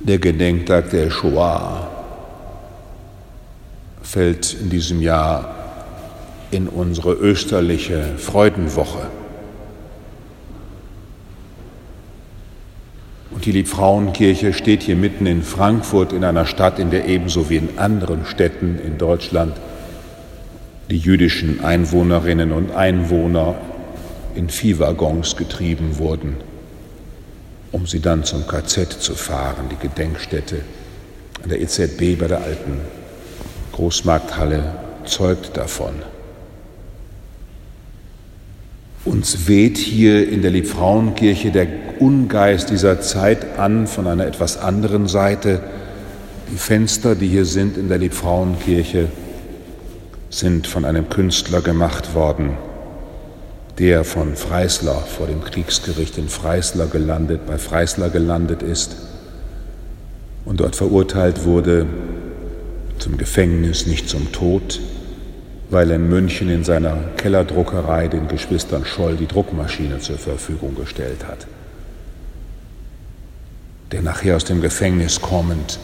Der Gedenktag der Shoah fällt in diesem Jahr in unsere österliche Freudenwoche. Und die Liebfrauenkirche steht hier mitten in Frankfurt, in einer Stadt, in der ebenso wie in anderen Städten in Deutschland die jüdischen Einwohnerinnen und Einwohner in Viehwaggons getrieben wurden um sie dann zum KZ zu fahren, die Gedenkstätte an der EZB bei der alten Großmarkthalle zeugt davon. Uns weht hier in der Liebfrauenkirche der Ungeist dieser Zeit an von einer etwas anderen Seite. Die Fenster, die hier sind in der Liebfrauenkirche, sind von einem Künstler gemacht worden, der von Freisler vor dem Kriegsgericht in Freisler gelandet, bei Freisler gelandet ist und dort verurteilt wurde zum Gefängnis, nicht zum Tod, weil er in München in seiner Kellerdruckerei den Geschwistern Scholl die Druckmaschine zur Verfügung gestellt hat. Der nachher aus dem Gefängnis kommend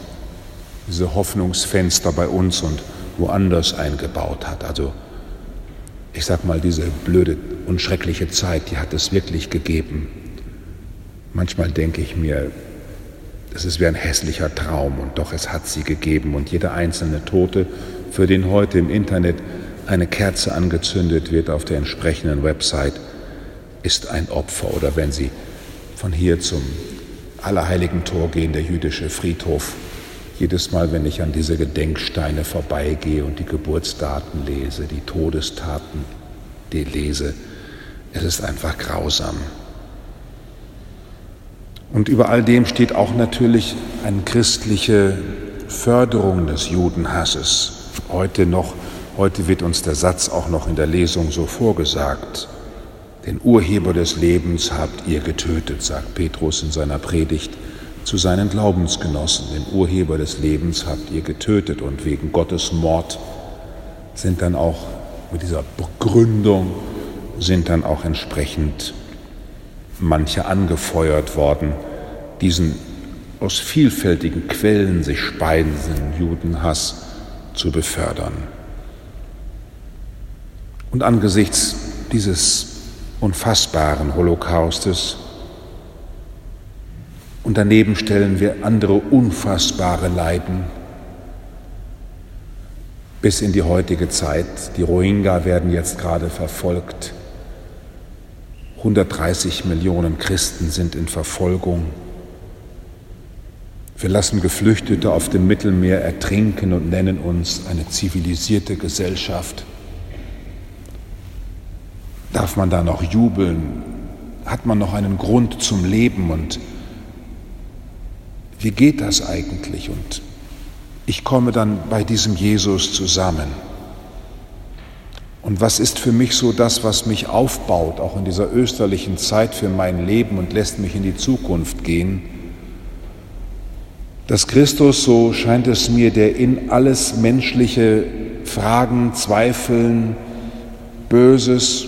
diese Hoffnungsfenster bei uns und woanders eingebaut hat. Also ich sag mal, diese blöde und schreckliche Zeit, die hat es wirklich gegeben. Manchmal denke ich mir, es ist wie ein hässlicher Traum und doch es hat sie gegeben und jeder einzelne Tote, für den heute im Internet eine Kerze angezündet wird auf der entsprechenden Website, ist ein Opfer. Oder wenn Sie von hier zum Allerheiligen Tor gehen, der jüdische Friedhof, jedes Mal, wenn ich an diese Gedenksteine vorbeigehe und die Geburtsdaten lese, die Todestaten die lese, es ist einfach grausam. Und über all dem steht auch natürlich eine christliche Förderung des Judenhasses. Heute noch, heute wird uns der Satz auch noch in der Lesung so vorgesagt. Den Urheber des Lebens habt ihr getötet, sagt Petrus in seiner Predigt zu seinen Glaubensgenossen. Den Urheber des Lebens habt ihr getötet und wegen Gottes Mord sind dann auch mit dieser Begründung sind dann auch entsprechend manche angefeuert worden, diesen aus vielfältigen Quellen sich speisenden Judenhass zu befördern. Und angesichts dieses unfassbaren Holocaustes und daneben stellen wir andere unfassbare Leiden bis in die heutige Zeit. Die Rohingya werden jetzt gerade verfolgt. 130 Millionen Christen sind in Verfolgung. Wir lassen Geflüchtete auf dem Mittelmeer ertrinken und nennen uns eine zivilisierte Gesellschaft. Darf man da noch jubeln? Hat man noch einen Grund zum Leben und wie geht das eigentlich? Und ich komme dann bei diesem Jesus zusammen. Und was ist für mich so das, was mich aufbaut, auch in dieser österlichen Zeit für mein Leben und lässt mich in die Zukunft gehen? Dass Christus, so scheint es mir, der in alles menschliche Fragen, Zweifeln, Böses,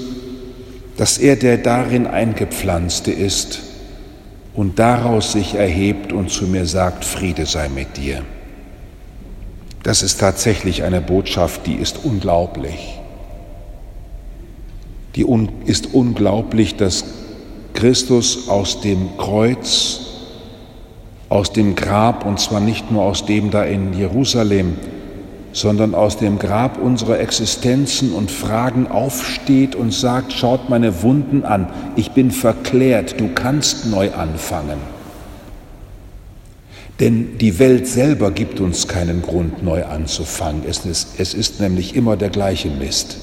dass er der darin eingepflanzte ist, und daraus sich erhebt und zu mir sagt, Friede sei mit dir. Das ist tatsächlich eine Botschaft, die ist unglaublich. Die un ist unglaublich, dass Christus aus dem Kreuz, aus dem Grab, und zwar nicht nur aus dem da in Jerusalem, sondern aus dem Grab unserer Existenzen und Fragen aufsteht und sagt, schaut meine Wunden an, ich bin verklärt, du kannst neu anfangen. Denn die Welt selber gibt uns keinen Grund, neu anzufangen. Es ist, es ist nämlich immer der gleiche Mist.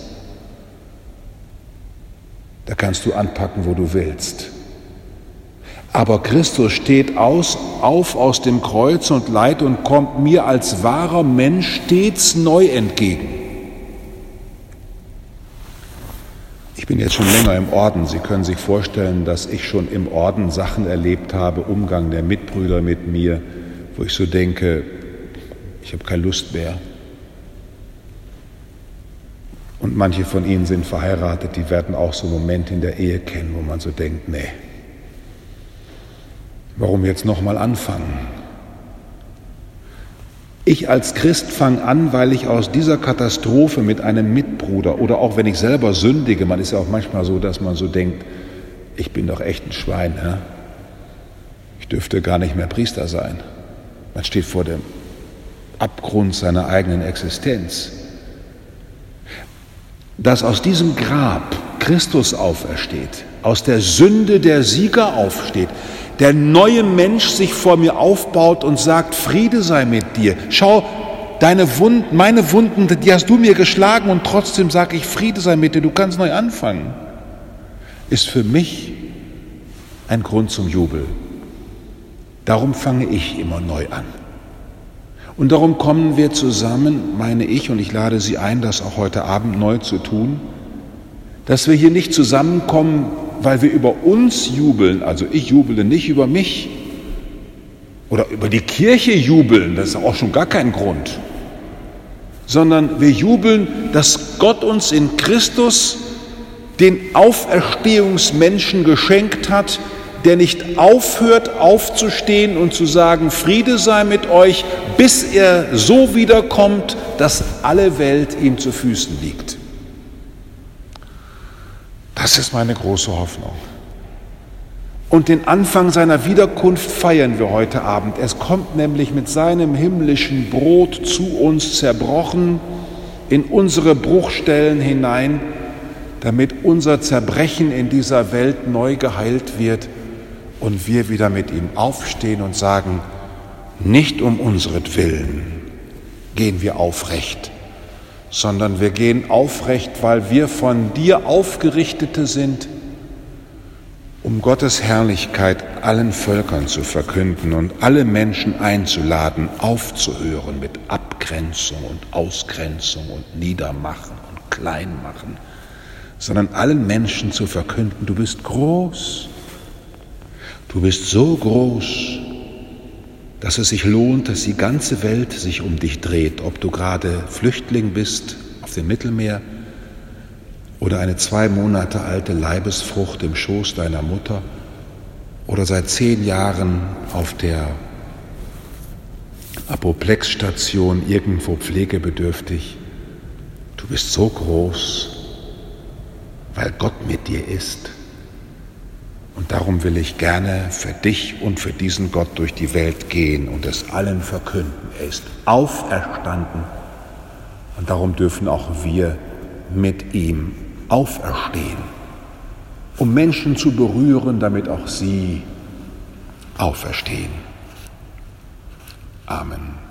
Da kannst du anpacken, wo du willst. Aber Christus steht aus, auf aus dem Kreuz und Leid und kommt mir als wahrer Mensch stets neu entgegen. Ich bin jetzt schon länger im Orden. Sie können sich vorstellen, dass ich schon im Orden Sachen erlebt habe, Umgang der Mitbrüder mit mir, wo ich so denke, ich habe keine Lust mehr. Und manche von Ihnen sind verheiratet, die werden auch so Momente in der Ehe kennen, wo man so denkt, nee, Warum jetzt nochmal anfangen? Ich als Christ fange an, weil ich aus dieser Katastrophe mit einem Mitbruder oder auch wenn ich selber sündige, man ist ja auch manchmal so, dass man so denkt, ich bin doch echt ein Schwein, ja? ich dürfte gar nicht mehr Priester sein. Man steht vor dem Abgrund seiner eigenen Existenz. Dass aus diesem Grab Christus aufersteht, aus der Sünde der Sieger aufsteht, der neue Mensch sich vor mir aufbaut und sagt, Friede sei mit dir. Schau, deine Wunden, meine Wunden, die hast du mir geschlagen und trotzdem sage ich, Friede sei mit dir, du kannst neu anfangen, ist für mich ein Grund zum Jubel. Darum fange ich immer neu an. Und darum kommen wir zusammen, meine ich, und ich lade Sie ein, das auch heute Abend neu zu tun, dass wir hier nicht zusammenkommen, weil wir über uns jubeln, also ich jubele nicht über mich. Oder über die Kirche jubeln, das ist auch schon gar kein Grund, sondern wir jubeln, dass Gott uns in Christus den Auferstehungsmenschen geschenkt hat, der nicht aufhört aufzustehen und zu sagen, Friede sei mit euch, bis er so wiederkommt, dass alle Welt ihm zu Füßen liegt. Das ist meine große Hoffnung. Und den Anfang seiner Wiederkunft feiern wir heute Abend. Es kommt nämlich mit seinem himmlischen Brot zu uns zerbrochen in unsere Bruchstellen hinein, damit unser Zerbrechen in dieser Welt neu geheilt wird und wir wieder mit ihm aufstehen und sagen, nicht um unseren gehen wir aufrecht, sondern wir gehen aufrecht, weil wir von dir aufgerichtete sind, um Gottes Herrlichkeit allen Völkern zu verkünden und alle Menschen einzuladen, aufzuhören mit Abgrenzung und Ausgrenzung und Niedermachen und Kleinmachen, sondern allen Menschen zu verkünden, du bist groß, du bist so groß, dass es sich lohnt, dass die ganze Welt sich um dich dreht, ob du gerade Flüchtling bist auf dem Mittelmeer oder eine zwei Monate alte Leibesfrucht im Schoß deiner Mutter oder seit zehn Jahren auf der Apoplexstation irgendwo pflegebedürftig. Du bist so groß, weil Gott mit dir ist. Und darum will ich gerne für dich und für diesen Gott durch die Welt gehen und es allen verkünden. Er ist auferstanden. Und darum dürfen auch wir mit ihm auferstehen, um Menschen zu berühren, damit auch sie auferstehen. Amen.